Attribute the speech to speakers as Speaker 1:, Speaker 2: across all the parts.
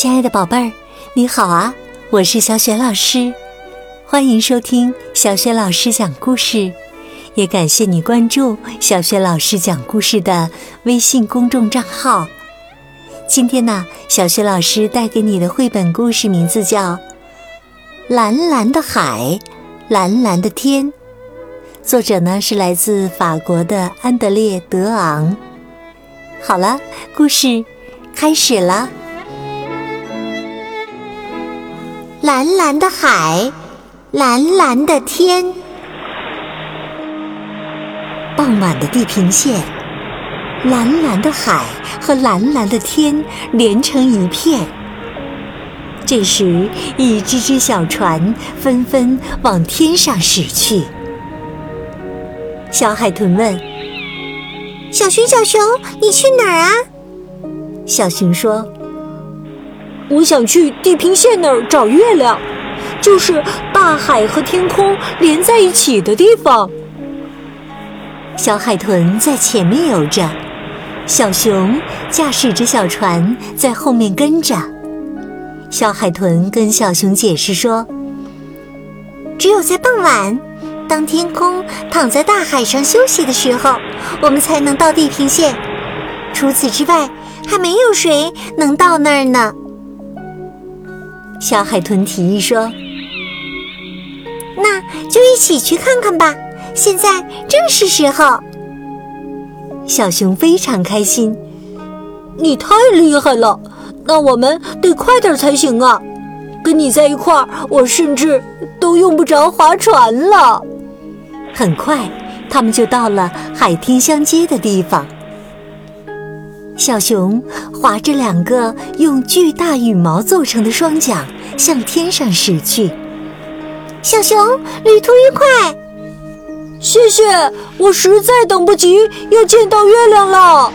Speaker 1: 亲爱的宝贝儿，你好啊！我是小雪老师，欢迎收听小雪老师讲故事，也感谢你关注小雪老师讲故事的微信公众账号。今天呢，小雪老师带给你的绘本故事名字叫《蓝蓝的海，蓝蓝的天》，作者呢是来自法国的安德烈·德昂。好了，故事开始了。
Speaker 2: 蓝蓝的海，蓝蓝的天。
Speaker 1: 傍晚的地平线，蓝蓝的海和蓝蓝的天连成一片。这时，一只只小船纷纷往天上驶去。小海豚问。
Speaker 2: 小熊，小熊，你去哪儿啊？
Speaker 1: 小熊说：“
Speaker 3: 我想去地平线那儿找月亮，就是大海和天空连在一起的地方。”
Speaker 1: 小海豚在前面游着，小熊驾驶着小船在后面跟着。小海豚跟小熊解释说：“
Speaker 2: 只有在傍晚。”当天空躺在大海上休息的时候，我们才能到地平线。除此之外，还没有谁能到那儿呢。
Speaker 1: 小海豚提议说：“
Speaker 2: 那就一起去看看吧，现在正是时候。”
Speaker 1: 小熊非常开心：“
Speaker 3: 你太厉害了！那我们得快点才行啊！跟你在一块儿，我甚至都用不着划船了。”
Speaker 1: 很快，他们就到了海天相接的地方。小熊划着两个用巨大羽毛做成的双桨，向天上驶去。
Speaker 2: 小熊，旅途愉快！
Speaker 3: 谢谢，我实在等不及要见到月亮了。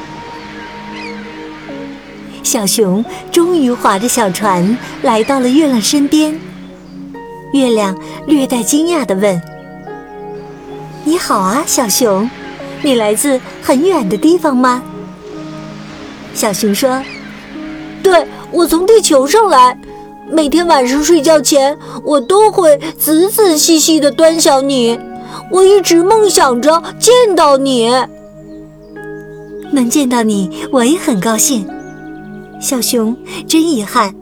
Speaker 1: 小熊终于划着小船来到了月亮身边。月亮略带惊讶地问。你好啊，小熊，你来自很远的地方吗？小熊说：“
Speaker 3: 对，我从地球上来。每天晚上睡觉前，我都会仔仔细细的端详你。我一直梦想着见到你，
Speaker 1: 能见到你，我也很高兴。小熊，真遗憾，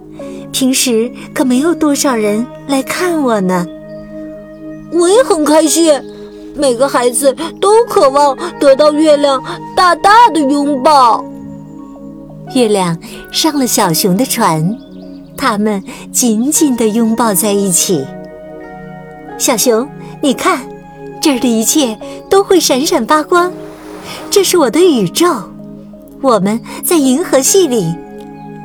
Speaker 1: 平时可没有多少人来看我呢。
Speaker 3: 我也很开心。”每个孩子都渴望得到月亮大大的拥抱。
Speaker 1: 月亮上了小熊的船，他们紧紧地拥抱在一起。小熊，你看，这儿的一切都会闪闪发光。这是我的宇宙，我们在银河系里。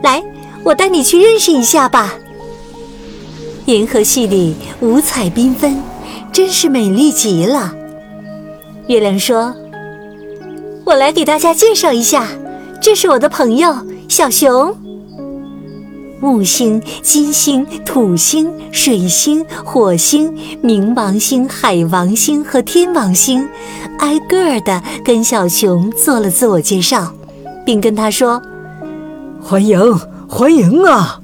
Speaker 1: 来，我带你去认识一下吧。银河系里五彩缤纷。真是美丽极了。月亮说：“我来给大家介绍一下，这是我的朋友小熊。木星、金星、土星、水星、火星、冥王星、海王星和天王星，挨个儿的跟小熊做了自我介绍，并跟他说：‘
Speaker 4: 欢迎，欢迎啊！’”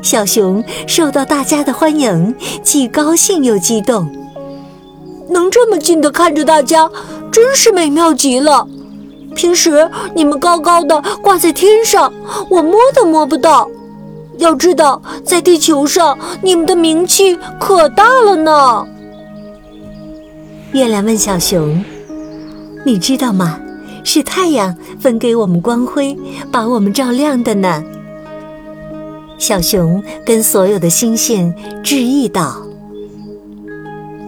Speaker 1: 小熊受到大家的欢迎，既高兴又激动。
Speaker 3: 能这么近的看着大家，真是美妙极了。平时你们高高的挂在天上，我摸都摸不到。要知道，在地球上，你们的名气可大了呢。
Speaker 1: 月亮问小熊：“你知道吗？是太阳分给我们光辉，把我们照亮的呢。”小熊跟所有的星星致意道：“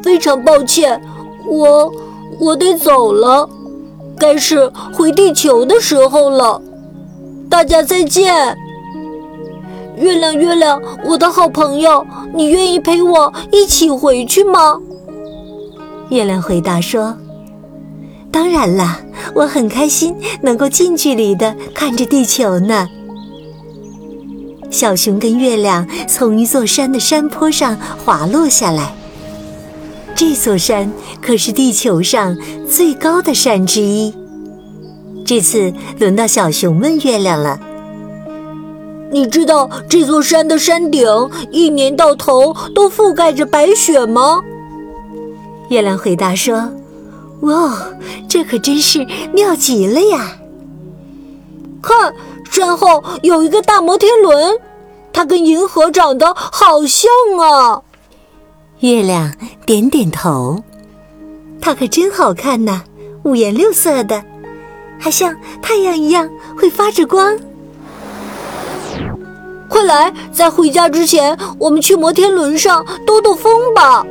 Speaker 3: 非常抱歉，我我得走了，该是回地球的时候了。大家再见。月亮，月亮，我的好朋友，你愿意陪我一起回去吗？”
Speaker 1: 月亮回答说：“当然了，我很开心能够近距离的看着地球呢。”小熊跟月亮从一座山的山坡上滑落下来。这座山可是地球上最高的山之一。这次轮到小熊问月亮了：“
Speaker 3: 你知道这座山的山顶一年到头都覆盖着白雪吗？
Speaker 1: 月亮回答说：“哇，这可真是妙极了呀！
Speaker 3: 看，山后有一个大摩天轮，它跟银河长得好像啊。”
Speaker 1: 月亮点点头，它可真好看呐，五颜六色的，还像太阳一样会发着光。
Speaker 3: 快来，在回家之前，我们去摩天轮上兜兜风吧。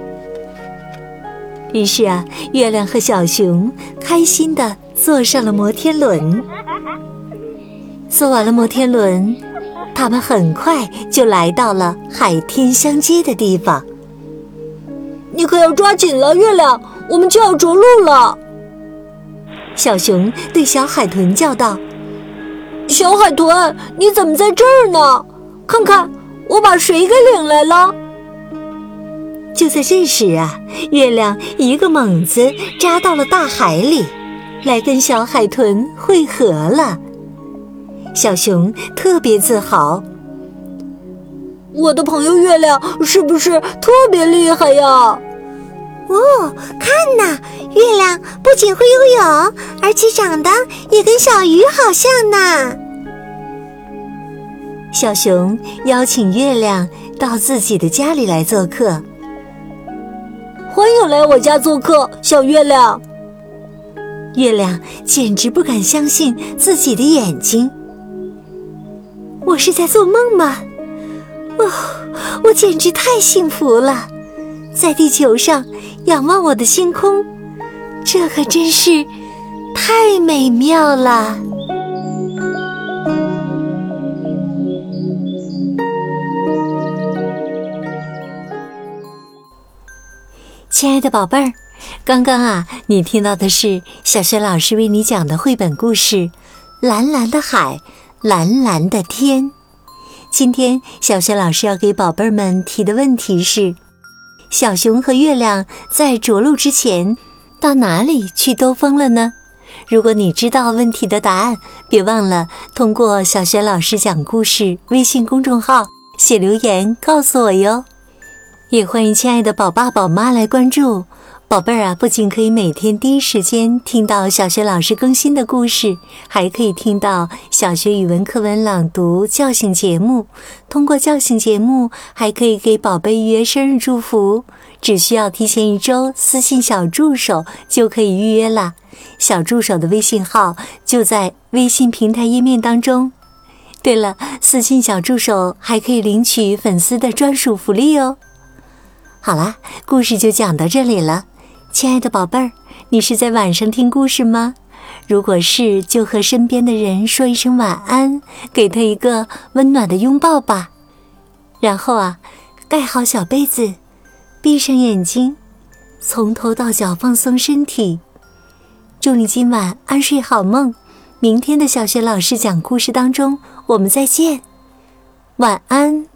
Speaker 1: 于是啊，月亮和小熊开心的坐上了摩天轮。坐完了摩天轮，他们很快就来到了海天相接的地方。
Speaker 3: 你可要抓紧了，月亮，我们就要着陆了。
Speaker 1: 小熊对小海豚叫道：“
Speaker 3: 小海豚，你怎么在这儿呢？看看，我把谁给领来了？”
Speaker 1: 就在这时啊，月亮一个猛子扎到了大海里，来跟小海豚汇合了。小熊特别自豪：“
Speaker 3: 我的朋友月亮是不是特别厉害呀？”
Speaker 2: 哦，看呐，月亮不仅会游泳，而且长得也跟小鱼好像呢。
Speaker 1: 小熊邀请月亮到自己的家里来做客。
Speaker 3: 欢迎来我家做客，小月亮。
Speaker 1: 月亮简直不敢相信自己的眼睛。我是在做梦吗？哦，我简直太幸福了，在地球上仰望我的星空，这可真是太美妙了。亲爱的宝贝儿，刚刚啊，你听到的是小学老师为你讲的绘本故事《蓝蓝的海，蓝蓝的天》。今天小学老师要给宝贝儿们提的问题是：小熊和月亮在着陆之前到哪里去兜风了呢？如果你知道问题的答案，别忘了通过小学老师讲故事微信公众号写留言告诉我哟。也欢迎亲爱的宝爸宝妈来关注宝贝儿啊！不仅可以每天第一时间听到小学老师更新的故事，还可以听到小学语文课文朗读叫醒节目。通过叫醒节目，还可以给宝贝预约生日祝福，只需要提前一周私信小助手就可以预约啦。小助手的微信号就在微信平台页面当中。对了，私信小助手还可以领取粉丝的专属福利哦。好啦，故事就讲到这里了，亲爱的宝贝儿，你是在晚上听故事吗？如果是，就和身边的人说一声晚安，给他一个温暖的拥抱吧。然后啊，盖好小被子，闭上眼睛，从头到脚放松身体。祝你今晚安睡好梦，明天的小学老师讲故事当中，我们再见，晚安。